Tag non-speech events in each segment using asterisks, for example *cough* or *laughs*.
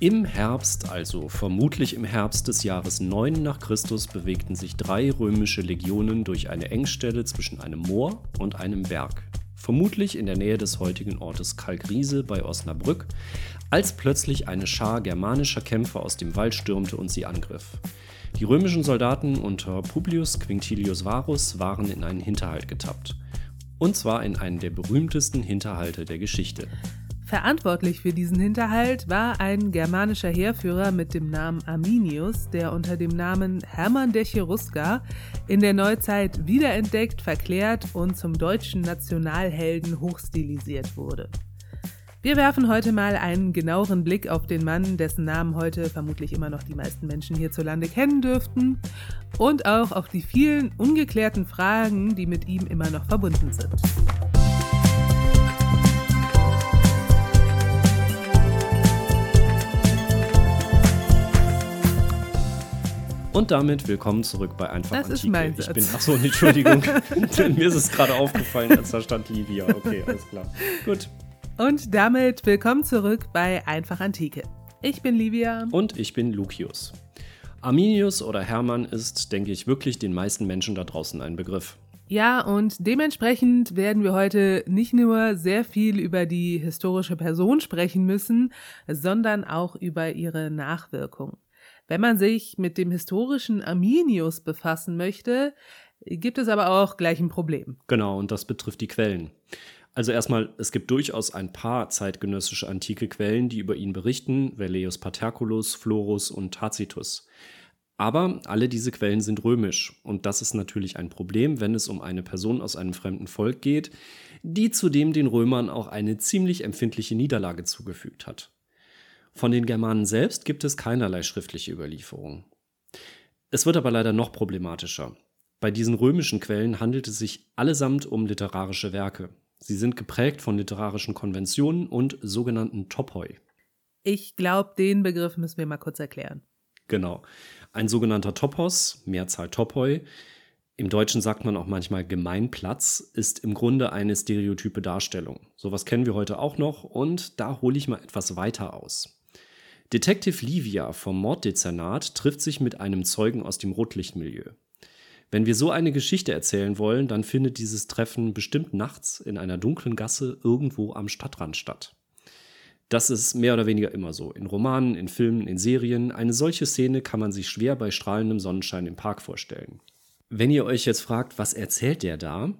Im Herbst, also vermutlich im Herbst des Jahres 9 nach Christus, bewegten sich drei römische Legionen durch eine Engstelle zwischen einem Moor und einem Berg, vermutlich in der Nähe des heutigen Ortes Kalkriese bei Osnabrück, als plötzlich eine Schar germanischer Kämpfer aus dem Wald stürmte und sie angriff. Die römischen Soldaten unter Publius Quinctilius Varus waren in einen Hinterhalt getappt. Und zwar in einen der berühmtesten Hinterhalte der Geschichte. Verantwortlich für diesen Hinterhalt war ein germanischer Heerführer mit dem Namen Arminius, der unter dem Namen Hermann der Cherusker in der Neuzeit wiederentdeckt, verklärt und zum deutschen Nationalhelden hochstilisiert wurde. Wir werfen heute mal einen genaueren Blick auf den Mann, dessen Namen heute vermutlich immer noch die meisten Menschen hierzulande kennen dürften, und auch auf die vielen ungeklärten Fragen, die mit ihm immer noch verbunden sind. Und damit willkommen zurück bei Einfach Das ist Antike. mein ich Satz. bin, achso, Entschuldigung. *laughs* *laughs* Mir ist es gerade aufgefallen, als da stand Livia. Okay, alles klar. Gut. Und damit willkommen zurück bei Einfach Antike. Ich bin Livia. Und ich bin Lucius. Arminius oder Hermann ist, denke ich, wirklich den meisten Menschen da draußen ein Begriff. Ja, und dementsprechend werden wir heute nicht nur sehr viel über die historische Person sprechen müssen, sondern auch über ihre Nachwirkung. Wenn man sich mit dem historischen Arminius befassen möchte, gibt es aber auch gleich ein Problem. Genau, und das betrifft die Quellen. Also erstmal, es gibt durchaus ein paar zeitgenössische antike Quellen, die über ihn berichten, Velleius Paterculus, Florus und Tacitus. Aber alle diese Quellen sind römisch und das ist natürlich ein Problem, wenn es um eine Person aus einem fremden Volk geht, die zudem den Römern auch eine ziemlich empfindliche Niederlage zugefügt hat. Von den Germanen selbst gibt es keinerlei schriftliche Überlieferung. Es wird aber leider noch problematischer. Bei diesen römischen Quellen handelt es sich allesamt um literarische Werke. Sie sind geprägt von literarischen Konventionen und sogenannten Topoi. Ich glaube, den Begriff müssen wir mal kurz erklären. Genau. Ein sogenannter Topos, Mehrzahl Topoi, im Deutschen sagt man auch manchmal Gemeinplatz, ist im Grunde eine stereotype Darstellung. Sowas kennen wir heute auch noch und da hole ich mal etwas weiter aus. Detective Livia vom Morddezernat trifft sich mit einem Zeugen aus dem Rotlichtmilieu. Wenn wir so eine Geschichte erzählen wollen, dann findet dieses Treffen bestimmt nachts in einer dunklen Gasse irgendwo am Stadtrand statt. Das ist mehr oder weniger immer so. In Romanen, in Filmen, in Serien. Eine solche Szene kann man sich schwer bei strahlendem Sonnenschein im Park vorstellen. Wenn ihr euch jetzt fragt, was erzählt der da?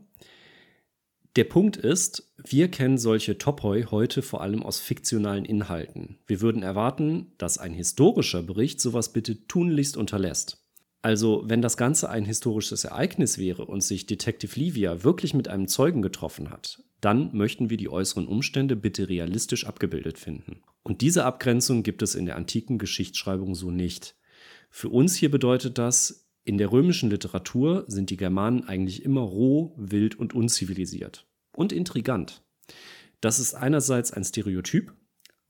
Der Punkt ist, wir kennen solche Topoi heute vor allem aus fiktionalen Inhalten. Wir würden erwarten, dass ein historischer Bericht sowas bitte tunlichst unterlässt. Also, wenn das Ganze ein historisches Ereignis wäre und sich Detective Livia wirklich mit einem Zeugen getroffen hat, dann möchten wir die äußeren Umstände bitte realistisch abgebildet finden. Und diese Abgrenzung gibt es in der antiken Geschichtsschreibung so nicht. Für uns hier bedeutet das, in der römischen Literatur sind die Germanen eigentlich immer roh, wild und unzivilisiert. Und intrigant. Das ist einerseits ein Stereotyp,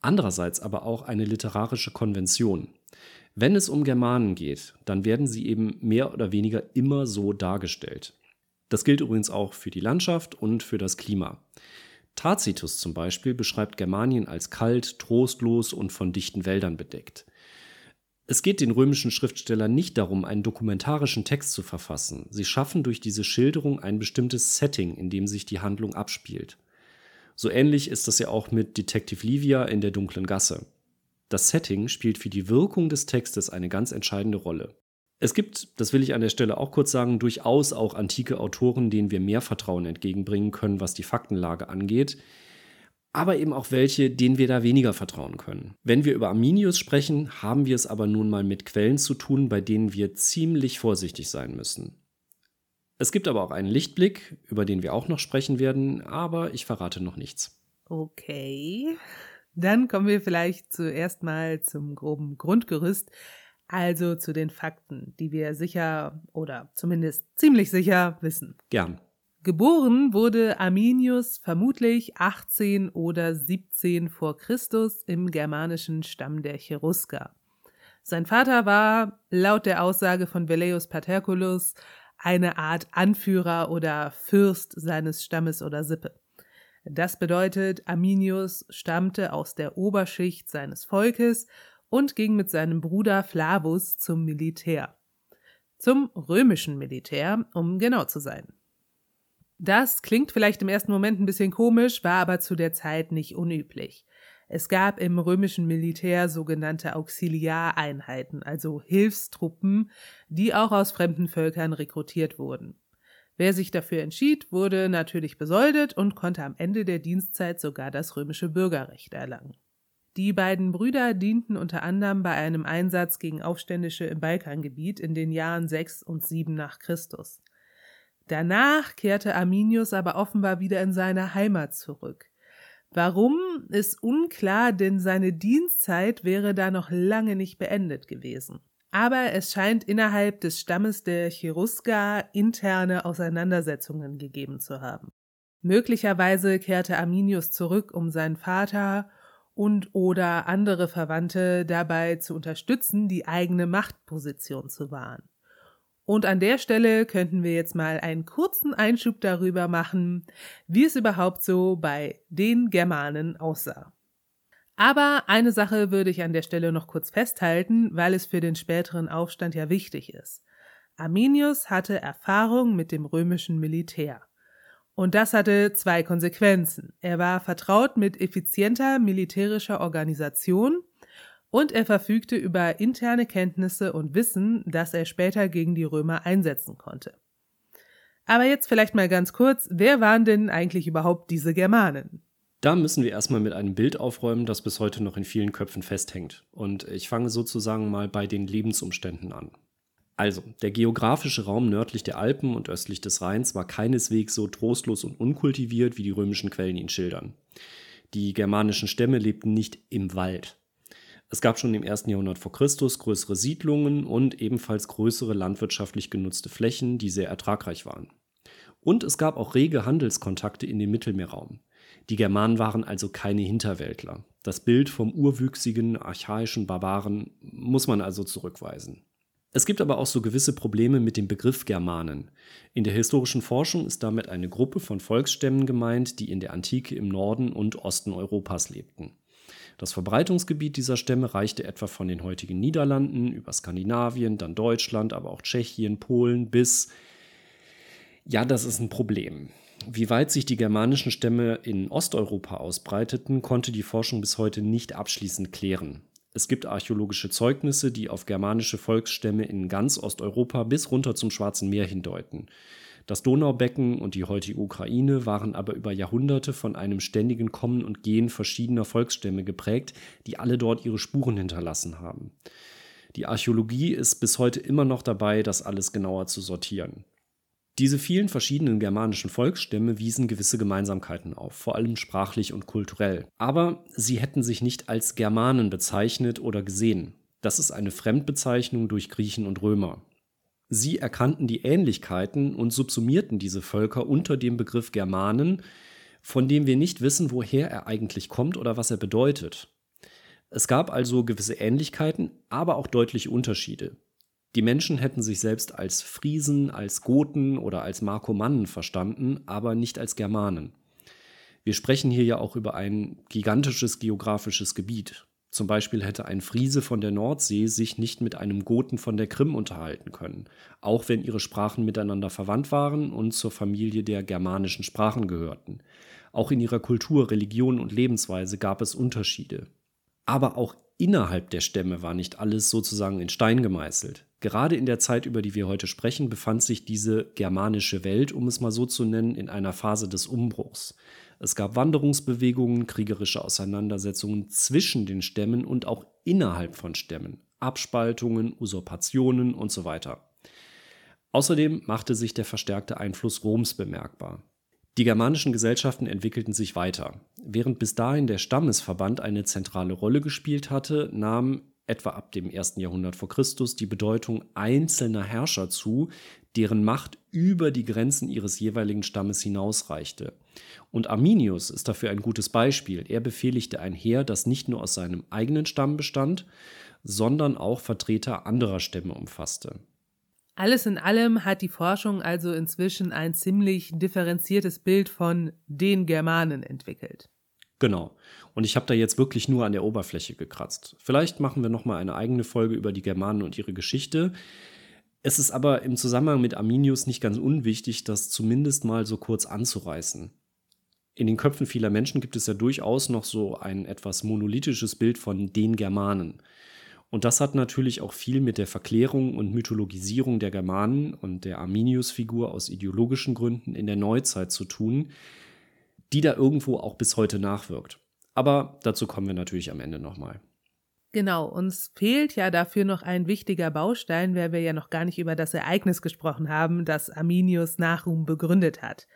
andererseits aber auch eine literarische Konvention. Wenn es um Germanen geht, dann werden sie eben mehr oder weniger immer so dargestellt. Das gilt übrigens auch für die Landschaft und für das Klima. Tacitus zum Beispiel beschreibt Germanien als kalt, trostlos und von dichten Wäldern bedeckt. Es geht den römischen Schriftstellern nicht darum, einen dokumentarischen Text zu verfassen. Sie schaffen durch diese Schilderung ein bestimmtes Setting, in dem sich die Handlung abspielt. So ähnlich ist das ja auch mit Detective Livia in der dunklen Gasse. Das Setting spielt für die Wirkung des Textes eine ganz entscheidende Rolle. Es gibt, das will ich an der Stelle auch kurz sagen, durchaus auch antike Autoren, denen wir mehr Vertrauen entgegenbringen können, was die Faktenlage angeht, aber eben auch welche, denen wir da weniger vertrauen können. Wenn wir über Arminius sprechen, haben wir es aber nun mal mit Quellen zu tun, bei denen wir ziemlich vorsichtig sein müssen. Es gibt aber auch einen Lichtblick, über den wir auch noch sprechen werden, aber ich verrate noch nichts. Okay. Dann kommen wir vielleicht zuerst mal zum groben Grundgerüst, also zu den Fakten, die wir sicher oder zumindest ziemlich sicher wissen. Gern. Geboren wurde Arminius vermutlich 18 oder 17 vor Christus im germanischen Stamm der Cherusker. Sein Vater war, laut der Aussage von Velleius Paterculus, eine Art Anführer oder Fürst seines Stammes oder Sippe. Das bedeutet, Arminius stammte aus der Oberschicht seines Volkes und ging mit seinem Bruder Flavus zum Militär. Zum römischen Militär, um genau zu sein. Das klingt vielleicht im ersten Moment ein bisschen komisch, war aber zu der Zeit nicht unüblich. Es gab im römischen Militär sogenannte Auxiliareinheiten, also Hilfstruppen, die auch aus fremden Völkern rekrutiert wurden. Wer sich dafür entschied, wurde natürlich besoldet und konnte am Ende der Dienstzeit sogar das römische Bürgerrecht erlangen. Die beiden Brüder dienten unter anderem bei einem Einsatz gegen Aufständische im Balkangebiet in den Jahren 6 und 7 nach Christus. Danach kehrte Arminius aber offenbar wieder in seine Heimat zurück. Warum ist unklar, denn seine Dienstzeit wäre da noch lange nicht beendet gewesen. Aber es scheint innerhalb des Stammes der Cherusker interne Auseinandersetzungen gegeben zu haben. Möglicherweise kehrte Arminius zurück, um seinen Vater und oder andere Verwandte dabei zu unterstützen, die eigene Machtposition zu wahren. Und an der Stelle könnten wir jetzt mal einen kurzen Einschub darüber machen, wie es überhaupt so bei den Germanen aussah. Aber eine Sache würde ich an der Stelle noch kurz festhalten, weil es für den späteren Aufstand ja wichtig ist. Arminius hatte Erfahrung mit dem römischen Militär. Und das hatte zwei Konsequenzen. Er war vertraut mit effizienter militärischer Organisation und er verfügte über interne Kenntnisse und Wissen, das er später gegen die Römer einsetzen konnte. Aber jetzt vielleicht mal ganz kurz, wer waren denn eigentlich überhaupt diese Germanen? Da müssen wir erstmal mit einem Bild aufräumen, das bis heute noch in vielen Köpfen festhängt. Und ich fange sozusagen mal bei den Lebensumständen an. Also, der geografische Raum nördlich der Alpen und östlich des Rheins war keineswegs so trostlos und unkultiviert, wie die römischen Quellen ihn schildern. Die germanischen Stämme lebten nicht im Wald. Es gab schon im ersten Jahrhundert vor Christus größere Siedlungen und ebenfalls größere landwirtschaftlich genutzte Flächen, die sehr ertragreich waren. Und es gab auch rege Handelskontakte in den Mittelmeerraum. Die Germanen waren also keine Hinterwäldler. Das Bild vom urwüchsigen, archaischen Barbaren muss man also zurückweisen. Es gibt aber auch so gewisse Probleme mit dem Begriff Germanen. In der historischen Forschung ist damit eine Gruppe von Volksstämmen gemeint, die in der Antike im Norden und Osten Europas lebten. Das Verbreitungsgebiet dieser Stämme reichte etwa von den heutigen Niederlanden über Skandinavien, dann Deutschland, aber auch Tschechien, Polen bis ja, das ist ein Problem. Wie weit sich die germanischen Stämme in Osteuropa ausbreiteten, konnte die Forschung bis heute nicht abschließend klären. Es gibt archäologische Zeugnisse, die auf germanische Volksstämme in ganz Osteuropa bis runter zum Schwarzen Meer hindeuten. Das Donaubecken und die heutige Ukraine waren aber über Jahrhunderte von einem ständigen Kommen und Gehen verschiedener Volksstämme geprägt, die alle dort ihre Spuren hinterlassen haben. Die Archäologie ist bis heute immer noch dabei, das alles genauer zu sortieren. Diese vielen verschiedenen germanischen Volksstämme wiesen gewisse Gemeinsamkeiten auf, vor allem sprachlich und kulturell. Aber sie hätten sich nicht als Germanen bezeichnet oder gesehen. Das ist eine Fremdbezeichnung durch Griechen und Römer. Sie erkannten die Ähnlichkeiten und subsumierten diese Völker unter dem Begriff Germanen, von dem wir nicht wissen, woher er eigentlich kommt oder was er bedeutet. Es gab also gewisse Ähnlichkeiten, aber auch deutliche Unterschiede. Die Menschen hätten sich selbst als Friesen, als Goten oder als Markomannen verstanden, aber nicht als Germanen. Wir sprechen hier ja auch über ein gigantisches geografisches Gebiet. Zum Beispiel hätte ein Friese von der Nordsee sich nicht mit einem Goten von der Krim unterhalten können, auch wenn ihre Sprachen miteinander verwandt waren und zur Familie der germanischen Sprachen gehörten. Auch in ihrer Kultur, Religion und Lebensweise gab es Unterschiede. Aber auch innerhalb der Stämme war nicht alles sozusagen in Stein gemeißelt. Gerade in der Zeit, über die wir heute sprechen, befand sich diese germanische Welt, um es mal so zu nennen, in einer Phase des Umbruchs. Es gab Wanderungsbewegungen, kriegerische Auseinandersetzungen zwischen den Stämmen und auch innerhalb von Stämmen, Abspaltungen, Usurpationen und so weiter. Außerdem machte sich der verstärkte Einfluss Roms bemerkbar. Die germanischen Gesellschaften entwickelten sich weiter. Während bis dahin der Stammesverband eine zentrale Rolle gespielt hatte, nahm etwa ab dem ersten Jahrhundert vor Christus die Bedeutung einzelner Herrscher zu, deren Macht über die Grenzen ihres jeweiligen Stammes hinausreichte. Und Arminius ist dafür ein gutes Beispiel. Er befehligte ein Heer, das nicht nur aus seinem eigenen Stamm bestand, sondern auch Vertreter anderer Stämme umfasste. Alles in allem hat die Forschung also inzwischen ein ziemlich differenziertes Bild von den Germanen entwickelt. Genau. Und ich habe da jetzt wirklich nur an der Oberfläche gekratzt. Vielleicht machen wir noch mal eine eigene Folge über die Germanen und ihre Geschichte. Es ist aber im Zusammenhang mit Arminius nicht ganz unwichtig, das zumindest mal so kurz anzureißen. In den Köpfen vieler Menschen gibt es ja durchaus noch so ein etwas monolithisches Bild von den Germanen. Und das hat natürlich auch viel mit der Verklärung und Mythologisierung der Germanen und der Arminius-Figur aus ideologischen Gründen in der Neuzeit zu tun, die da irgendwo auch bis heute nachwirkt. Aber dazu kommen wir natürlich am Ende nochmal. Genau, uns fehlt ja dafür noch ein wichtiger Baustein, weil wir ja noch gar nicht über das Ereignis gesprochen haben, das Arminius Nachruhm begründet hat.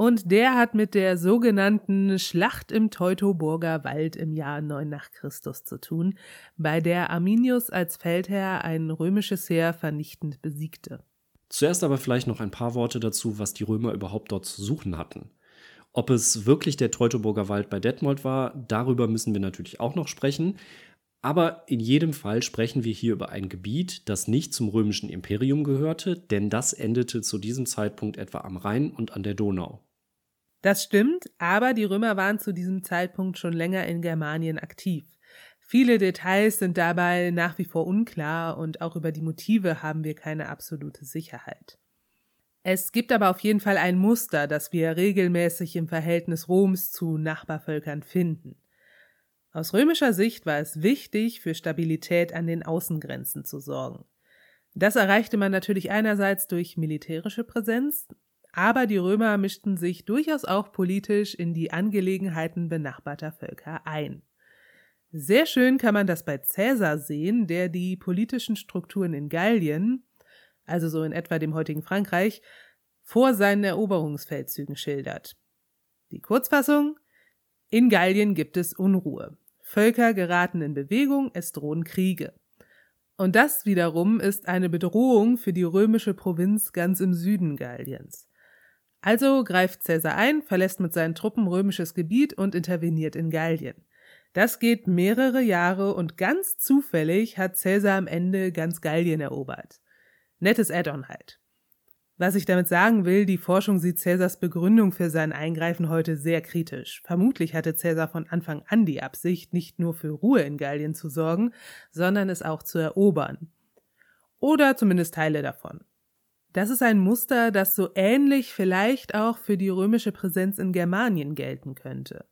Und der hat mit der sogenannten Schlacht im Teutoburger Wald im Jahr 9 nach Christus zu tun, bei der Arminius als Feldherr ein römisches Heer vernichtend besiegte. Zuerst aber vielleicht noch ein paar Worte dazu, was die Römer überhaupt dort zu suchen hatten. Ob es wirklich der Teutoburger Wald bei Detmold war, darüber müssen wir natürlich auch noch sprechen. Aber in jedem Fall sprechen wir hier über ein Gebiet, das nicht zum römischen Imperium gehörte, denn das endete zu diesem Zeitpunkt etwa am Rhein und an der Donau. Das stimmt, aber die Römer waren zu diesem Zeitpunkt schon länger in Germanien aktiv. Viele Details sind dabei nach wie vor unklar und auch über die Motive haben wir keine absolute Sicherheit. Es gibt aber auf jeden Fall ein Muster, das wir regelmäßig im Verhältnis Roms zu Nachbarvölkern finden. Aus römischer Sicht war es wichtig, für Stabilität an den Außengrenzen zu sorgen. Das erreichte man natürlich einerseits durch militärische Präsenz, aber die Römer mischten sich durchaus auch politisch in die Angelegenheiten benachbarter Völker ein. Sehr schön kann man das bei Caesar sehen, der die politischen Strukturen in Gallien, also so in etwa dem heutigen Frankreich, vor seinen Eroberungsfeldzügen schildert. Die Kurzfassung In Gallien gibt es Unruhe. Völker geraten in Bewegung, es drohen Kriege. Und das wiederum ist eine Bedrohung für die römische Provinz ganz im Süden Galliens. Also greift Caesar ein, verlässt mit seinen Truppen römisches Gebiet und interveniert in Gallien. Das geht mehrere Jahre und ganz zufällig hat Caesar am Ende ganz Gallien erobert. Nettes Add-on halt. Was ich damit sagen will, die Forschung sieht Cäsars Begründung für sein Eingreifen heute sehr kritisch. Vermutlich hatte Cäsar von Anfang an die Absicht, nicht nur für Ruhe in Gallien zu sorgen, sondern es auch zu erobern. Oder zumindest Teile davon. Das ist ein Muster, das so ähnlich vielleicht auch für die römische Präsenz in Germanien gelten könnte.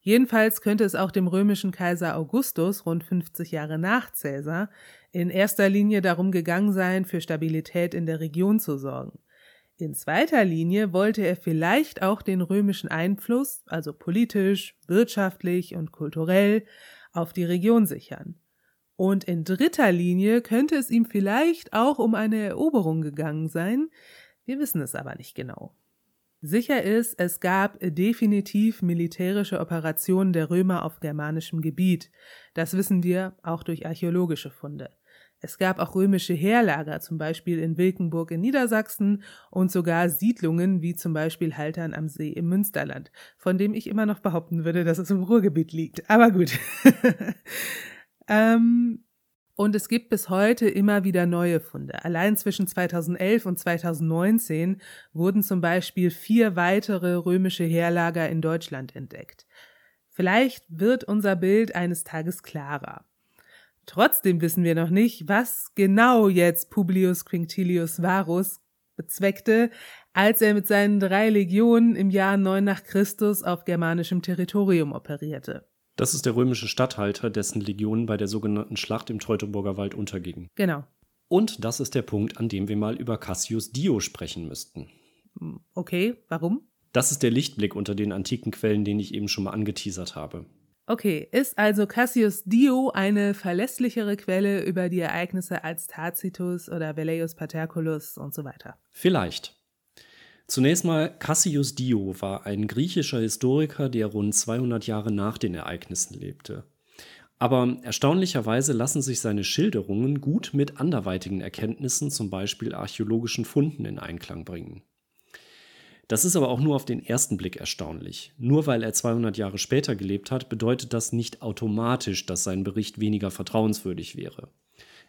Jedenfalls könnte es auch dem römischen Kaiser Augustus rund 50 Jahre nach Caesar in erster Linie darum gegangen sein, für Stabilität in der Region zu sorgen. In zweiter Linie wollte er vielleicht auch den römischen Einfluss, also politisch, wirtschaftlich und kulturell, auf die Region sichern. Und in dritter Linie könnte es ihm vielleicht auch um eine Eroberung gegangen sein, wir wissen es aber nicht genau. Sicher ist, es gab definitiv militärische Operationen der Römer auf germanischem Gebiet. Das wissen wir auch durch archäologische Funde. Es gab auch römische Heerlager, zum Beispiel in Wilkenburg in Niedersachsen und sogar Siedlungen wie zum Beispiel Haltern am See im Münsterland, von dem ich immer noch behaupten würde, dass es im Ruhrgebiet liegt. Aber gut. *laughs* ähm, und es gibt bis heute immer wieder neue Funde. Allein zwischen 2011 und 2019 wurden zum Beispiel vier weitere römische Heerlager in Deutschland entdeckt. Vielleicht wird unser Bild eines Tages klarer. Trotzdem wissen wir noch nicht, was genau jetzt Publius Quinctilius Varus bezweckte, als er mit seinen drei Legionen im Jahr 9 nach Christus auf germanischem Territorium operierte. Das ist der römische Statthalter, dessen Legionen bei der sogenannten Schlacht im Teutoburger Wald untergingen. Genau. Und das ist der Punkt, an dem wir mal über Cassius Dio sprechen müssten. Okay, warum? Das ist der Lichtblick unter den antiken Quellen, den ich eben schon mal angeteasert habe. Okay, ist also Cassius Dio eine verlässlichere Quelle über die Ereignisse als Tacitus oder Velleius Paterculus und so weiter? Vielleicht. Zunächst mal, Cassius Dio war ein griechischer Historiker, der rund 200 Jahre nach den Ereignissen lebte. Aber erstaunlicherweise lassen sich seine Schilderungen gut mit anderweitigen Erkenntnissen, zum Beispiel archäologischen Funden, in Einklang bringen. Das ist aber auch nur auf den ersten Blick erstaunlich. Nur weil er 200 Jahre später gelebt hat, bedeutet das nicht automatisch, dass sein Bericht weniger vertrauenswürdig wäre.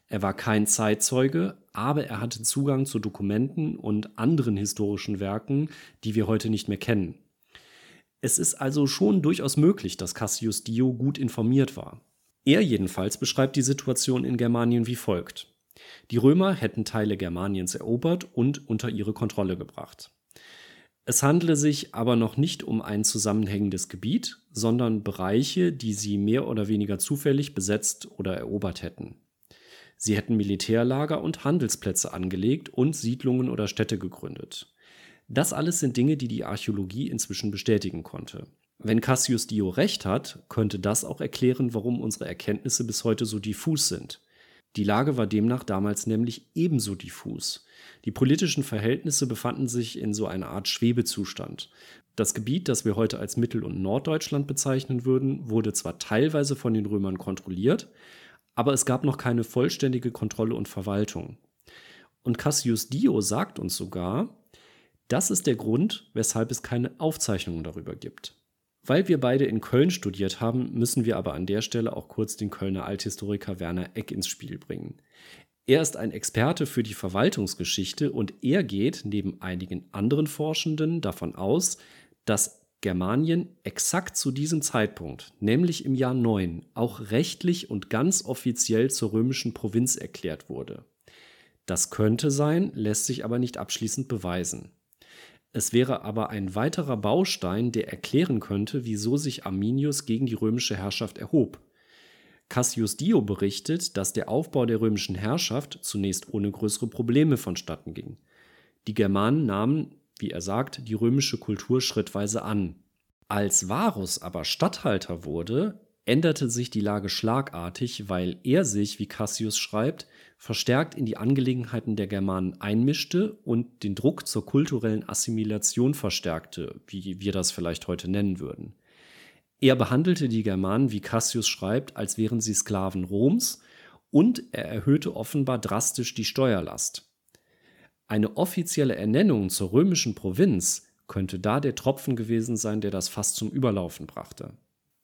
Er war kein Zeitzeuge, aber er hatte Zugang zu Dokumenten und anderen historischen Werken, die wir heute nicht mehr kennen. Es ist also schon durchaus möglich, dass Cassius Dio gut informiert war. Er jedenfalls beschreibt die Situation in Germanien wie folgt. Die Römer hätten Teile Germaniens erobert und unter ihre Kontrolle gebracht. Es handele sich aber noch nicht um ein zusammenhängendes Gebiet, sondern Bereiche, die sie mehr oder weniger zufällig besetzt oder erobert hätten. Sie hätten Militärlager und Handelsplätze angelegt und Siedlungen oder Städte gegründet. Das alles sind Dinge, die die Archäologie inzwischen bestätigen konnte. Wenn Cassius Dio recht hat, könnte das auch erklären, warum unsere Erkenntnisse bis heute so diffus sind. Die Lage war demnach damals nämlich ebenso diffus. Die politischen Verhältnisse befanden sich in so einer Art Schwebezustand. Das Gebiet, das wir heute als Mittel- und Norddeutschland bezeichnen würden, wurde zwar teilweise von den Römern kontrolliert, aber es gab noch keine vollständige Kontrolle und Verwaltung. Und Cassius Dio sagt uns sogar, das ist der Grund, weshalb es keine Aufzeichnungen darüber gibt. Weil wir beide in Köln studiert haben, müssen wir aber an der Stelle auch kurz den Kölner Althistoriker Werner Eck ins Spiel bringen. Er ist ein Experte für die Verwaltungsgeschichte und er geht neben einigen anderen Forschenden davon aus, dass Germanien exakt zu diesem Zeitpunkt, nämlich im Jahr 9, auch rechtlich und ganz offiziell zur römischen Provinz erklärt wurde. Das könnte sein, lässt sich aber nicht abschließend beweisen. Es wäre aber ein weiterer Baustein, der erklären könnte, wieso sich Arminius gegen die römische Herrschaft erhob. Cassius Dio berichtet, dass der Aufbau der römischen Herrschaft zunächst ohne größere Probleme vonstatten ging. Die Germanen nahmen, wie er sagt, die römische Kultur schrittweise an. Als Varus aber Statthalter wurde, änderte sich die Lage schlagartig, weil er sich, wie Cassius schreibt, verstärkt in die Angelegenheiten der Germanen einmischte und den Druck zur kulturellen Assimilation verstärkte, wie wir das vielleicht heute nennen würden. Er behandelte die Germanen, wie Cassius schreibt, als wären sie Sklaven Roms und er erhöhte offenbar drastisch die Steuerlast. Eine offizielle Ernennung zur römischen Provinz könnte da der Tropfen gewesen sein, der das Fass zum Überlaufen brachte.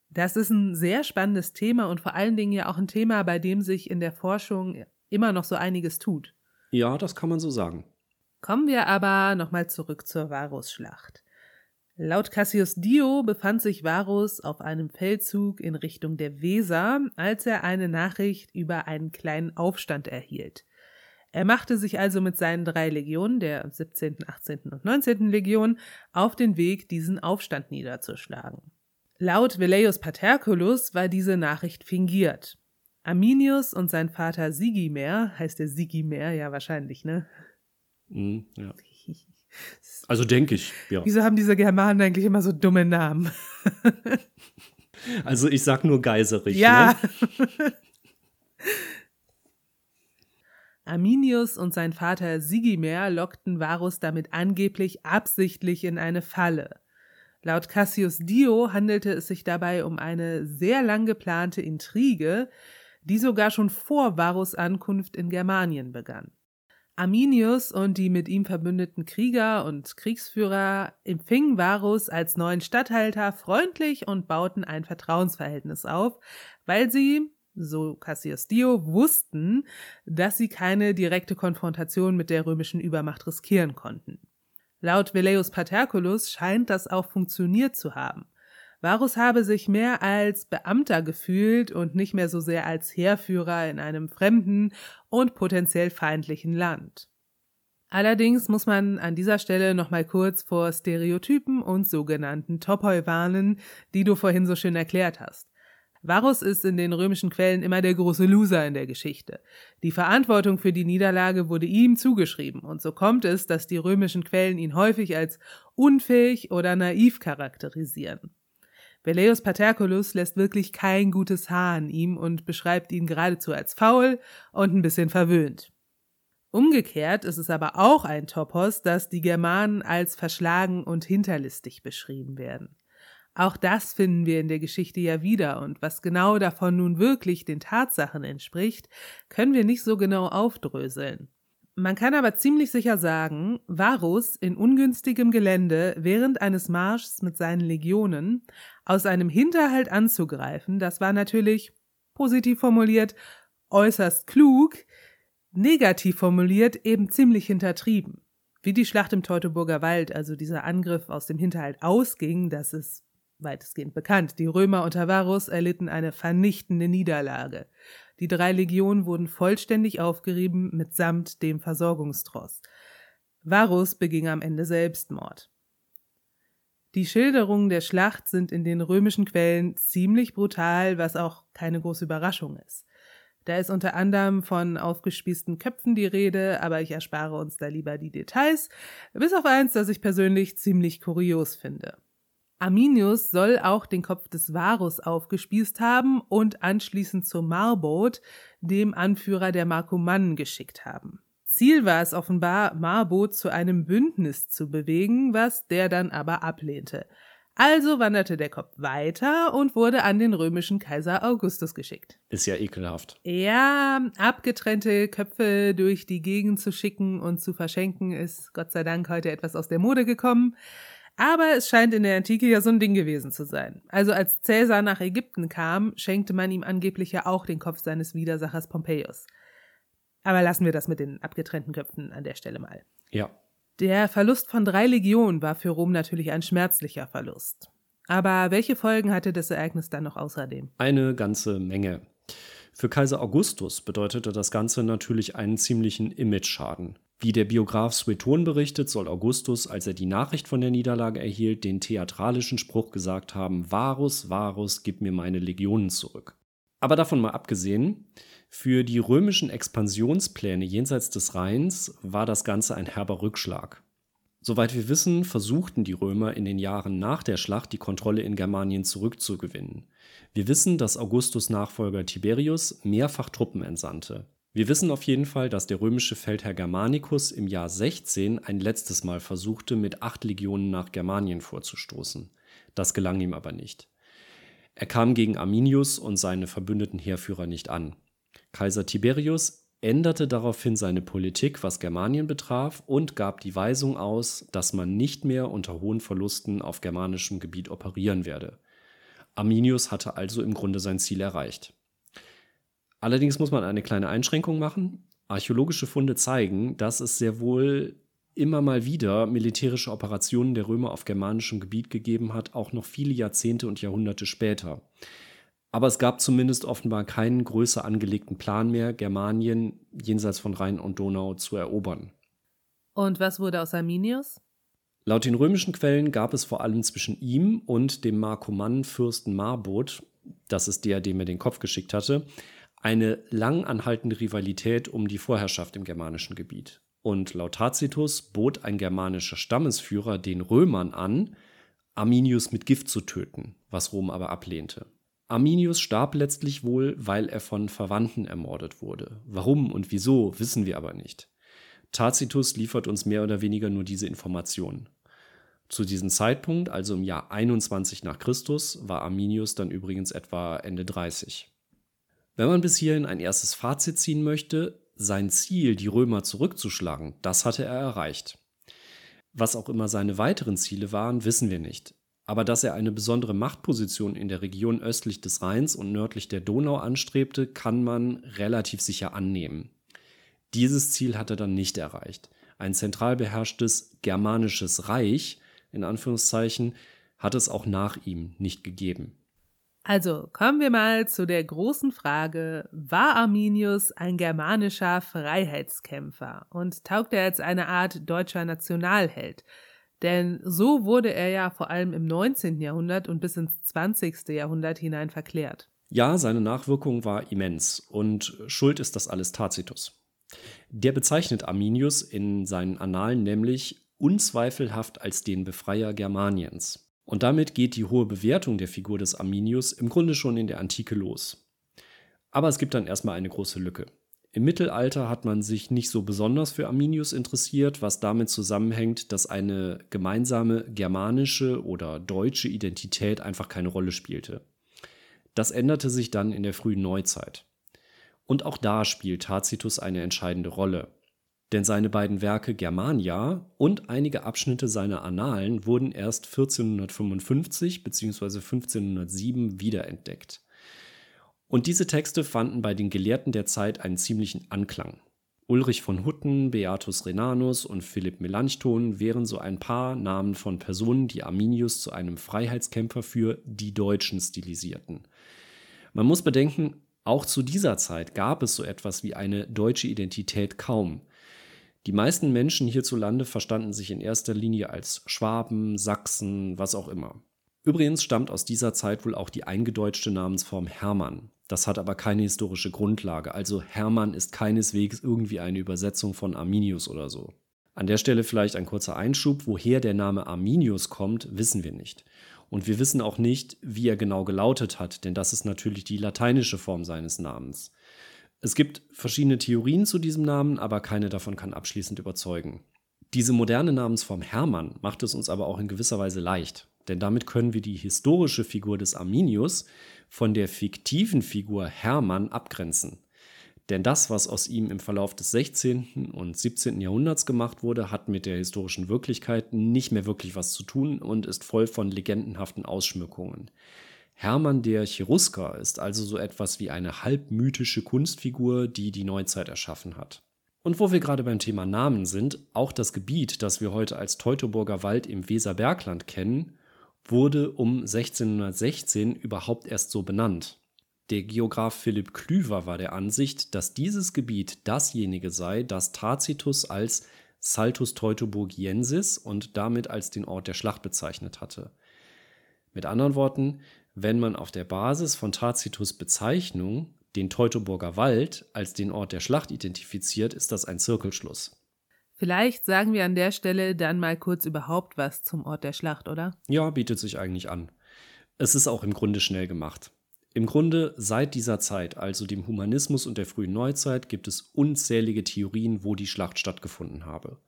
Das ist ein sehr spannendes Thema und vor allen Dingen ja auch ein Thema, bei dem sich in der Forschung immer noch so einiges tut. Ja, das kann man so sagen. Kommen wir aber nochmal zurück zur Varusschlacht. Laut Cassius Dio befand sich Varus auf einem Feldzug in Richtung der Weser, als er eine Nachricht über einen kleinen Aufstand erhielt. Er machte sich also mit seinen drei Legionen, der 17., 18. und 19. Legion, auf den Weg, diesen Aufstand niederzuschlagen. Laut Velleius Paterculus war diese Nachricht fingiert. Arminius und sein Vater Sigimer, heißt der Sigimer ja wahrscheinlich, ne? Mm, ja. *laughs* Also denke ich, ja. Wieso haben diese Germanen eigentlich immer so dumme Namen? *laughs* also ich sag nur Geiserich. Ja. Ne? *laughs* Arminius und sein Vater Sigimer lockten Varus damit angeblich absichtlich in eine Falle. Laut Cassius Dio handelte es sich dabei um eine sehr lang geplante Intrige, die sogar schon vor Varus Ankunft in Germanien begann. Arminius und die mit ihm verbündeten Krieger und Kriegsführer empfingen Varus als neuen Statthalter freundlich und bauten ein Vertrauensverhältnis auf, weil sie, so Cassius Dio, wussten, dass sie keine direkte Konfrontation mit der römischen Übermacht riskieren konnten. Laut Velleius Paterculus scheint das auch funktioniert zu haben. Varus habe sich mehr als Beamter gefühlt und nicht mehr so sehr als Heerführer in einem fremden und potenziell feindlichen Land. Allerdings muss man an dieser Stelle nochmal kurz vor Stereotypen und sogenannten Topoi warnen, die du vorhin so schön erklärt hast. Varus ist in den römischen Quellen immer der große Loser in der Geschichte. Die Verantwortung für die Niederlage wurde ihm zugeschrieben, und so kommt es, dass die römischen Quellen ihn häufig als unfähig oder naiv charakterisieren. Velleius Paterculus lässt wirklich kein gutes Haar an ihm und beschreibt ihn geradezu als faul und ein bisschen verwöhnt. Umgekehrt ist es aber auch ein Topos, dass die Germanen als verschlagen und hinterlistig beschrieben werden. Auch das finden wir in der Geschichte ja wieder, und was genau davon nun wirklich den Tatsachen entspricht, können wir nicht so genau aufdröseln. Man kann aber ziemlich sicher sagen, Varus in ungünstigem Gelände während eines Marschs mit seinen Legionen aus einem Hinterhalt anzugreifen, das war natürlich, positiv formuliert, äußerst klug, negativ formuliert eben ziemlich hintertrieben. Wie die Schlacht im Teutoburger Wald, also dieser Angriff aus dem Hinterhalt ausging, das ist weitestgehend bekannt. Die Römer unter Varus erlitten eine vernichtende Niederlage. Die drei Legionen wurden vollständig aufgerieben mitsamt dem Versorgungstross. Varus beging am Ende Selbstmord. Die Schilderungen der Schlacht sind in den römischen Quellen ziemlich brutal, was auch keine große Überraschung ist. Da ist unter anderem von aufgespießten Köpfen die Rede, aber ich erspare uns da lieber die Details, bis auf eins, das ich persönlich ziemlich kurios finde. Arminius soll auch den Kopf des Varus aufgespießt haben und anschließend zu Marbot, dem Anführer der Markomannen, geschickt haben. Ziel war es offenbar, Marbot zu einem Bündnis zu bewegen, was der dann aber ablehnte. Also wanderte der Kopf weiter und wurde an den römischen Kaiser Augustus geschickt. Ist ja ekelhaft. Ja, abgetrennte Köpfe durch die Gegend zu schicken und zu verschenken, ist Gott sei Dank heute etwas aus der Mode gekommen. Aber es scheint in der Antike ja so ein Ding gewesen zu sein. Also als Cäsar nach Ägypten kam, schenkte man ihm angeblich ja auch den Kopf seines Widersachers Pompeius. Aber lassen wir das mit den abgetrennten Köpfen an der Stelle mal. Ja. Der Verlust von drei Legionen war für Rom natürlich ein schmerzlicher Verlust. Aber welche Folgen hatte das Ereignis dann noch außerdem? Eine ganze Menge. Für Kaiser Augustus bedeutete das Ganze natürlich einen ziemlichen Image-Schaden. Wie der Biograf Sueton berichtet, soll Augustus, als er die Nachricht von der Niederlage erhielt, den theatralischen Spruch gesagt haben: Varus, Varus, gib mir meine Legionen zurück. Aber davon mal abgesehen, für die römischen Expansionspläne jenseits des Rheins war das Ganze ein herber Rückschlag. Soweit wir wissen, versuchten die Römer in den Jahren nach der Schlacht die Kontrolle in Germanien zurückzugewinnen. Wir wissen, dass Augustus Nachfolger Tiberius mehrfach Truppen entsandte. Wir wissen auf jeden Fall, dass der römische Feldherr Germanicus im Jahr 16 ein letztes Mal versuchte, mit acht Legionen nach Germanien vorzustoßen. Das gelang ihm aber nicht. Er kam gegen Arminius und seine verbündeten Heerführer nicht an. Kaiser Tiberius änderte daraufhin seine Politik, was Germanien betraf, und gab die Weisung aus, dass man nicht mehr unter hohen Verlusten auf germanischem Gebiet operieren werde. Arminius hatte also im Grunde sein Ziel erreicht. Allerdings muss man eine kleine Einschränkung machen. Archäologische Funde zeigen, dass es sehr wohl immer mal wieder militärische Operationen der Römer auf germanischem Gebiet gegeben hat, auch noch viele Jahrzehnte und Jahrhunderte später. Aber es gab zumindest offenbar keinen größer angelegten Plan mehr, Germanien jenseits von Rhein und Donau zu erobern. Und was wurde aus Arminius? Laut den römischen Quellen gab es vor allem zwischen ihm und dem Markomannen-Fürsten Marbot, das ist der, dem er den Kopf geschickt hatte, eine lang anhaltende Rivalität um die Vorherrschaft im germanischen Gebiet. Und laut Tacitus bot ein germanischer Stammesführer den Römern an, Arminius mit Gift zu töten, was Rom aber ablehnte. Arminius starb letztlich wohl, weil er von Verwandten ermordet wurde. Warum und wieso, wissen wir aber nicht. Tacitus liefert uns mehr oder weniger nur diese Informationen. Zu diesem Zeitpunkt, also im Jahr 21 nach Christus, war Arminius dann übrigens etwa Ende 30. Wenn man bis hierhin ein erstes Fazit ziehen möchte, sein Ziel, die Römer zurückzuschlagen, das hatte er erreicht. Was auch immer seine weiteren Ziele waren, wissen wir nicht. Aber dass er eine besondere Machtposition in der Region östlich des Rheins und nördlich der Donau anstrebte, kann man relativ sicher annehmen. Dieses Ziel hat er dann nicht erreicht. Ein zentral beherrschtes germanisches Reich, in Anführungszeichen, hat es auch nach ihm nicht gegeben. Also kommen wir mal zu der großen Frage, war Arminius ein germanischer Freiheitskämpfer und taugt er als eine Art deutscher Nationalheld? Denn so wurde er ja vor allem im 19. Jahrhundert und bis ins 20. Jahrhundert hinein verklärt. Ja, seine Nachwirkung war immens und schuld ist das alles Tacitus. Der bezeichnet Arminius in seinen Annalen nämlich unzweifelhaft als den Befreier Germaniens. Und damit geht die hohe Bewertung der Figur des Arminius im Grunde schon in der Antike los. Aber es gibt dann erstmal eine große Lücke. Im Mittelalter hat man sich nicht so besonders für Arminius interessiert, was damit zusammenhängt, dass eine gemeinsame germanische oder deutsche Identität einfach keine Rolle spielte. Das änderte sich dann in der frühen Neuzeit. Und auch da spielt Tacitus eine entscheidende Rolle. Denn seine beiden Werke Germania und einige Abschnitte seiner Annalen wurden erst 1455 bzw. 1507 wiederentdeckt. Und diese Texte fanden bei den Gelehrten der Zeit einen ziemlichen Anklang. Ulrich von Hutten, Beatus Renanus und Philipp Melanchthon wären so ein paar Namen von Personen, die Arminius zu einem Freiheitskämpfer für die Deutschen stilisierten. Man muss bedenken, auch zu dieser Zeit gab es so etwas wie eine deutsche Identität kaum. Die meisten Menschen hierzulande verstanden sich in erster Linie als Schwaben, Sachsen, was auch immer. Übrigens stammt aus dieser Zeit wohl auch die eingedeutschte Namensform Hermann. Das hat aber keine historische Grundlage. Also Hermann ist keineswegs irgendwie eine Übersetzung von Arminius oder so. An der Stelle vielleicht ein kurzer Einschub. Woher der Name Arminius kommt, wissen wir nicht. Und wir wissen auch nicht, wie er genau gelautet hat, denn das ist natürlich die lateinische Form seines Namens. Es gibt verschiedene Theorien zu diesem Namen, aber keine davon kann abschließend überzeugen. Diese moderne Namensform Hermann macht es uns aber auch in gewisser Weise leicht, denn damit können wir die historische Figur des Arminius von der fiktiven Figur Hermann abgrenzen. Denn das, was aus ihm im Verlauf des 16. und 17. Jahrhunderts gemacht wurde, hat mit der historischen Wirklichkeit nicht mehr wirklich was zu tun und ist voll von legendenhaften Ausschmückungen. Hermann der Cherusker ist also so etwas wie eine halbmythische Kunstfigur, die die Neuzeit erschaffen hat. Und wo wir gerade beim Thema Namen sind, auch das Gebiet, das wir heute als Teutoburger Wald im Weserbergland kennen, wurde um 1616 überhaupt erst so benannt. Der Geograf Philipp Klüver war der Ansicht, dass dieses Gebiet dasjenige sei, das Tacitus als Saltus Teutoburgiensis und damit als den Ort der Schlacht bezeichnet hatte. Mit anderen Worten, wenn man auf der Basis von Tacitus Bezeichnung den Teutoburger Wald als den Ort der Schlacht identifiziert, ist das ein Zirkelschluss. Vielleicht sagen wir an der Stelle dann mal kurz überhaupt was zum Ort der Schlacht, oder? Ja, bietet sich eigentlich an. Es ist auch im Grunde schnell gemacht. Im Grunde seit dieser Zeit, also dem Humanismus und der frühen Neuzeit, gibt es unzählige Theorien, wo die Schlacht stattgefunden habe.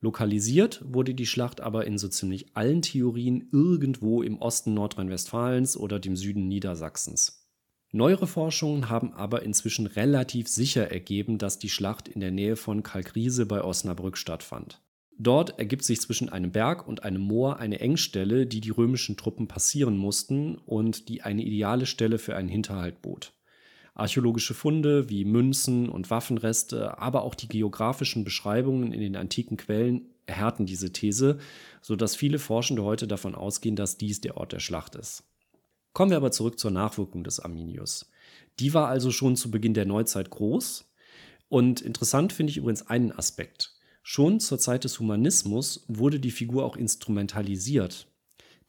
Lokalisiert wurde die Schlacht aber in so ziemlich allen Theorien irgendwo im Osten Nordrhein-Westfalens oder dem Süden Niedersachsens. Neuere Forschungen haben aber inzwischen relativ sicher ergeben, dass die Schlacht in der Nähe von Kalkriese bei Osnabrück stattfand. Dort ergibt sich zwischen einem Berg und einem Moor eine Engstelle, die die römischen Truppen passieren mussten und die eine ideale Stelle für einen Hinterhalt bot. Archäologische Funde wie Münzen und Waffenreste, aber auch die geografischen Beschreibungen in den antiken Quellen erhärten diese These, sodass viele Forschende heute davon ausgehen, dass dies der Ort der Schlacht ist. Kommen wir aber zurück zur Nachwirkung des Arminius. Die war also schon zu Beginn der Neuzeit groß. Und interessant finde ich übrigens einen Aspekt. Schon zur Zeit des Humanismus wurde die Figur auch instrumentalisiert.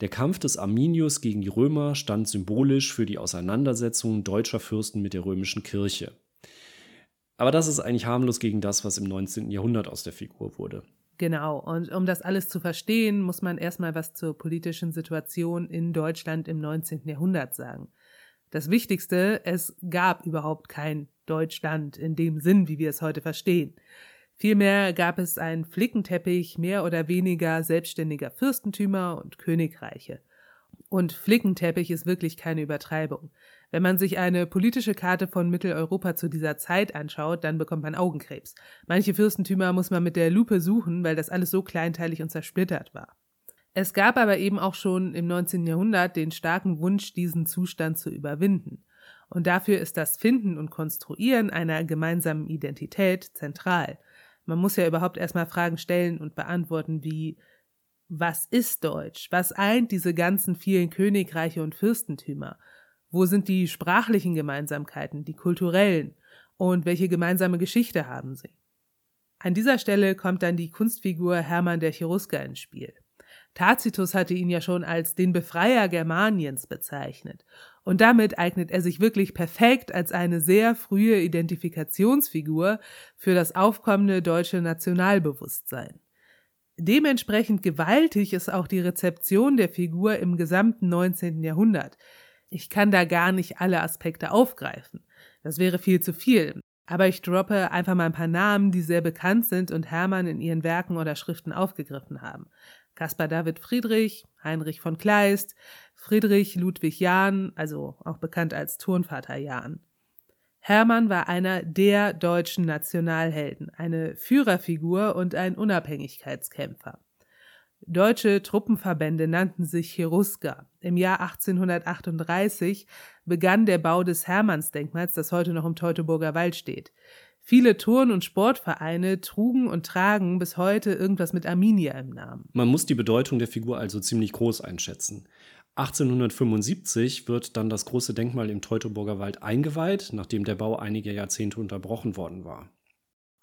Der Kampf des Arminius gegen die Römer stand symbolisch für die Auseinandersetzung deutscher Fürsten mit der römischen Kirche. Aber das ist eigentlich harmlos gegen das, was im 19. Jahrhundert aus der Figur wurde. Genau, und um das alles zu verstehen, muss man erstmal was zur politischen Situation in Deutschland im 19. Jahrhundert sagen. Das Wichtigste, es gab überhaupt kein Deutschland in dem Sinn, wie wir es heute verstehen. Vielmehr gab es einen Flickenteppich mehr oder weniger selbstständiger Fürstentümer und Königreiche. Und Flickenteppich ist wirklich keine Übertreibung. Wenn man sich eine politische Karte von Mitteleuropa zu dieser Zeit anschaut, dann bekommt man Augenkrebs. Manche Fürstentümer muss man mit der Lupe suchen, weil das alles so kleinteilig und zersplittert war. Es gab aber eben auch schon im 19. Jahrhundert den starken Wunsch, diesen Zustand zu überwinden. Und dafür ist das Finden und Konstruieren einer gemeinsamen Identität zentral. Man muss ja überhaupt erstmal Fragen stellen und beantworten wie was ist Deutsch? Was eint diese ganzen vielen Königreiche und Fürstentümer? Wo sind die sprachlichen Gemeinsamkeiten, die kulturellen? Und welche gemeinsame Geschichte haben sie? An dieser Stelle kommt dann die Kunstfigur Hermann der Cherusker ins Spiel. Tacitus hatte ihn ja schon als den Befreier Germaniens bezeichnet. Und damit eignet er sich wirklich perfekt als eine sehr frühe Identifikationsfigur für das aufkommende deutsche Nationalbewusstsein. Dementsprechend gewaltig ist auch die Rezeption der Figur im gesamten 19. Jahrhundert. Ich kann da gar nicht alle Aspekte aufgreifen. Das wäre viel zu viel. Aber ich droppe einfach mal ein paar Namen, die sehr bekannt sind und Hermann in ihren Werken oder Schriften aufgegriffen haben. Caspar David Friedrich, Heinrich von Kleist, Friedrich Ludwig Jahn, also auch bekannt als Turnvater Jahn. Hermann war einer der deutschen Nationalhelden, eine Führerfigur und ein Unabhängigkeitskämpfer. Deutsche Truppenverbände nannten sich Cherusker. Im Jahr 1838 begann der Bau des Hermannsdenkmals, das heute noch im Teutoburger Wald steht. Viele Turn- und Sportvereine trugen und tragen bis heute irgendwas mit Arminia im Namen. Man muss die Bedeutung der Figur also ziemlich groß einschätzen. 1875 wird dann das große Denkmal im Teutoburger Wald eingeweiht, nachdem der Bau einige Jahrzehnte unterbrochen worden war.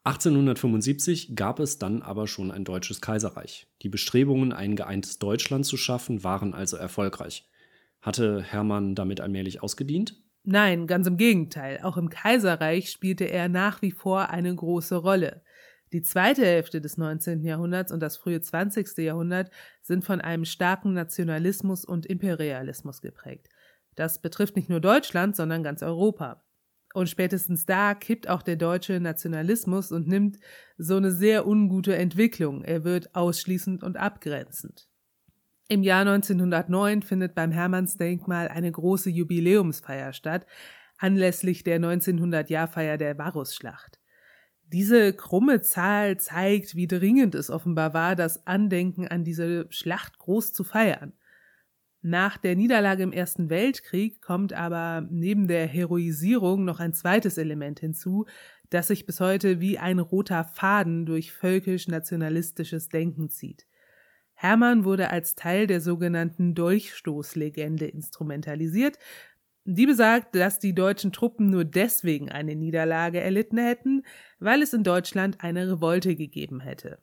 1875 gab es dann aber schon ein deutsches Kaiserreich. Die Bestrebungen, ein geeintes Deutschland zu schaffen, waren also erfolgreich. Hatte Hermann damit allmählich ausgedient? Nein, ganz im Gegenteil. Auch im Kaiserreich spielte er nach wie vor eine große Rolle. Die zweite Hälfte des 19. Jahrhunderts und das frühe 20. Jahrhundert sind von einem starken Nationalismus und Imperialismus geprägt. Das betrifft nicht nur Deutschland, sondern ganz Europa. Und spätestens da kippt auch der deutsche Nationalismus und nimmt so eine sehr ungute Entwicklung. Er wird ausschließend und abgrenzend. Im Jahr 1909 findet beim Hermannsdenkmal eine große Jubiläumsfeier statt, anlässlich der 1900-Jahrfeier der Varusschlacht. Diese krumme Zahl zeigt, wie dringend es offenbar war, das Andenken an diese Schlacht groß zu feiern. Nach der Niederlage im Ersten Weltkrieg kommt aber neben der Heroisierung noch ein zweites Element hinzu, das sich bis heute wie ein roter Faden durch völkisch-nationalistisches Denken zieht. Hermann wurde als Teil der sogenannten Dolchstoßlegende instrumentalisiert, die besagt, dass die deutschen Truppen nur deswegen eine Niederlage erlitten hätten, weil es in Deutschland eine Revolte gegeben hätte.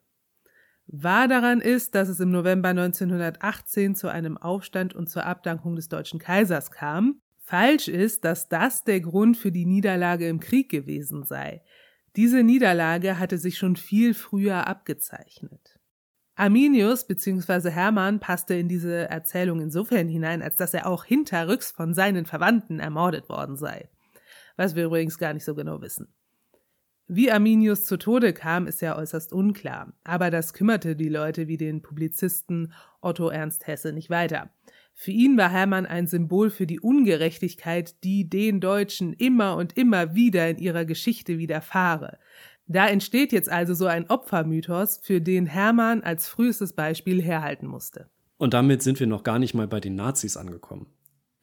Wahr daran ist, dass es im November 1918 zu einem Aufstand und zur Abdankung des deutschen Kaisers kam. Falsch ist, dass das der Grund für die Niederlage im Krieg gewesen sei. Diese Niederlage hatte sich schon viel früher abgezeichnet. Arminius bzw. Hermann passte in diese Erzählung insofern hinein, als dass er auch hinterrücks von seinen Verwandten ermordet worden sei. Was wir übrigens gar nicht so genau wissen. Wie Arminius zu Tode kam, ist ja äußerst unklar, aber das kümmerte die Leute wie den Publizisten Otto Ernst Hesse nicht weiter. Für ihn war Hermann ein Symbol für die Ungerechtigkeit, die den Deutschen immer und immer wieder in ihrer Geschichte widerfahre. Da entsteht jetzt also so ein Opfermythos, für den Hermann als frühestes Beispiel herhalten musste. Und damit sind wir noch gar nicht mal bei den Nazis angekommen.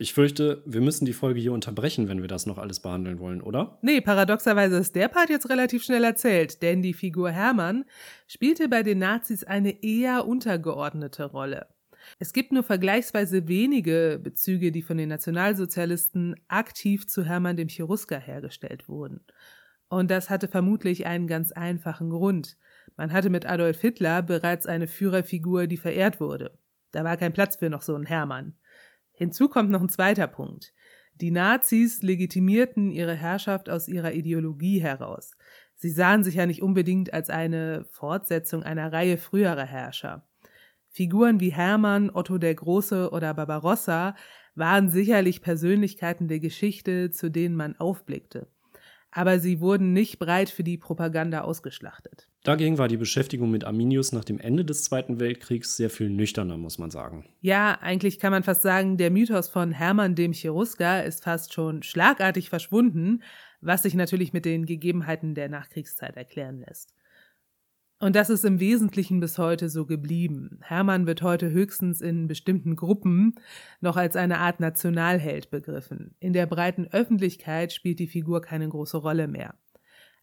Ich fürchte, wir müssen die Folge hier unterbrechen, wenn wir das noch alles behandeln wollen, oder? Nee, paradoxerweise ist der Part jetzt relativ schnell erzählt, denn die Figur Hermann spielte bei den Nazis eine eher untergeordnete Rolle. Es gibt nur vergleichsweise wenige Bezüge, die von den Nationalsozialisten aktiv zu Hermann dem Cherusker hergestellt wurden. Und das hatte vermutlich einen ganz einfachen Grund. Man hatte mit Adolf Hitler bereits eine Führerfigur, die verehrt wurde. Da war kein Platz für noch so einen Hermann. Hinzu kommt noch ein zweiter Punkt. Die Nazis legitimierten ihre Herrschaft aus ihrer Ideologie heraus. Sie sahen sich ja nicht unbedingt als eine Fortsetzung einer Reihe früherer Herrscher. Figuren wie Hermann, Otto der Große oder Barbarossa waren sicherlich Persönlichkeiten der Geschichte, zu denen man aufblickte aber sie wurden nicht breit für die Propaganda ausgeschlachtet. Dagegen war die Beschäftigung mit Arminius nach dem Ende des Zweiten Weltkriegs sehr viel nüchterner, muss man sagen. Ja, eigentlich kann man fast sagen, der Mythos von Hermann dem Cherusker ist fast schon schlagartig verschwunden, was sich natürlich mit den Gegebenheiten der Nachkriegszeit erklären lässt. Und das ist im Wesentlichen bis heute so geblieben. Hermann wird heute höchstens in bestimmten Gruppen noch als eine Art Nationalheld begriffen. In der breiten Öffentlichkeit spielt die Figur keine große Rolle mehr.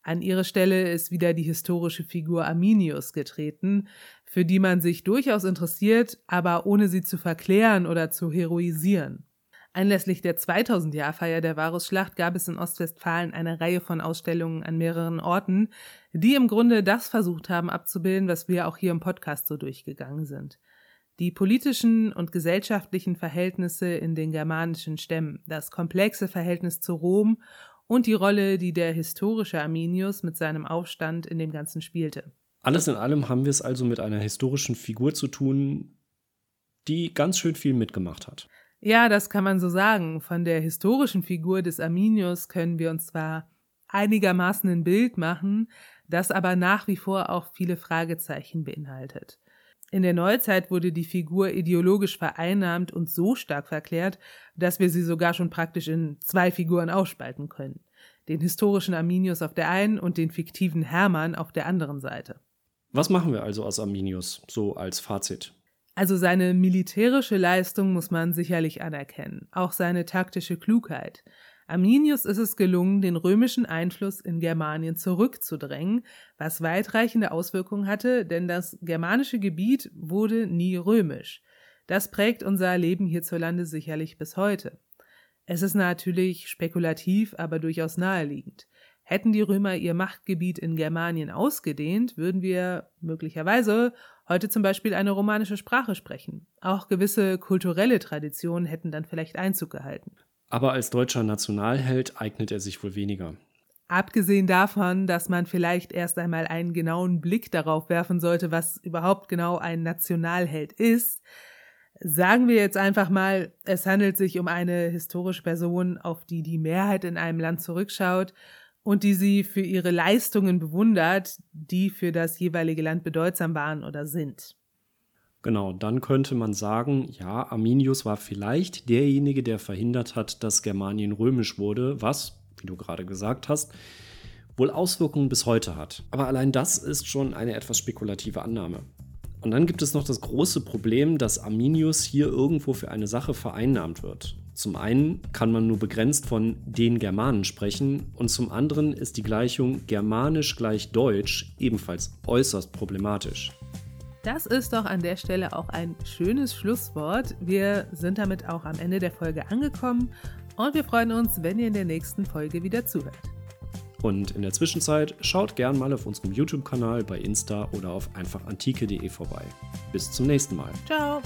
An ihre Stelle ist wieder die historische Figur Arminius getreten, für die man sich durchaus interessiert, aber ohne sie zu verklären oder zu heroisieren. Anlässlich der 2000-Jahr-Feier der Varusschlacht gab es in Ostwestfalen eine Reihe von Ausstellungen an mehreren Orten, die im Grunde das versucht haben abzubilden, was wir auch hier im Podcast so durchgegangen sind. Die politischen und gesellschaftlichen Verhältnisse in den germanischen Stämmen, das komplexe Verhältnis zu Rom und die Rolle, die der historische Arminius mit seinem Aufstand in dem Ganzen spielte. Alles in allem haben wir es also mit einer historischen Figur zu tun, die ganz schön viel mitgemacht hat. Ja, das kann man so sagen. Von der historischen Figur des Arminius können wir uns zwar einigermaßen ein Bild machen, das aber nach wie vor auch viele Fragezeichen beinhaltet. In der Neuzeit wurde die Figur ideologisch vereinnahmt und so stark verklärt, dass wir sie sogar schon praktisch in zwei Figuren aufspalten können. Den historischen Arminius auf der einen und den fiktiven Hermann auf der anderen Seite. Was machen wir also aus Arminius, so als Fazit? Also seine militärische Leistung muss man sicherlich anerkennen, auch seine taktische Klugheit. Arminius ist es gelungen, den römischen Einfluss in Germanien zurückzudrängen, was weitreichende Auswirkungen hatte, denn das germanische Gebiet wurde nie römisch. Das prägt unser Leben hierzulande sicherlich bis heute. Es ist natürlich spekulativ, aber durchaus naheliegend. Hätten die Römer ihr Machtgebiet in Germanien ausgedehnt, würden wir möglicherweise heute zum Beispiel eine romanische Sprache sprechen. Auch gewisse kulturelle Traditionen hätten dann vielleicht Einzug gehalten. Aber als deutscher Nationalheld eignet er sich wohl weniger. Abgesehen davon, dass man vielleicht erst einmal einen genauen Blick darauf werfen sollte, was überhaupt genau ein Nationalheld ist, sagen wir jetzt einfach mal, es handelt sich um eine historische Person, auf die die Mehrheit in einem Land zurückschaut und die sie für ihre Leistungen bewundert, die für das jeweilige Land bedeutsam waren oder sind. Genau, dann könnte man sagen, ja, Arminius war vielleicht derjenige, der verhindert hat, dass Germanien römisch wurde, was, wie du gerade gesagt hast, wohl Auswirkungen bis heute hat. Aber allein das ist schon eine etwas spekulative Annahme. Und dann gibt es noch das große Problem, dass Arminius hier irgendwo für eine Sache vereinnahmt wird. Zum einen kann man nur begrenzt von den Germanen sprechen und zum anderen ist die Gleichung Germanisch gleich Deutsch ebenfalls äußerst problematisch. Das ist doch an der Stelle auch ein schönes Schlusswort. Wir sind damit auch am Ende der Folge angekommen und wir freuen uns, wenn ihr in der nächsten Folge wieder zuhört. Und in der Zwischenzeit schaut gern mal auf unserem YouTube-Kanal, bei Insta oder auf einfachantike.de vorbei. Bis zum nächsten Mal. Ciao!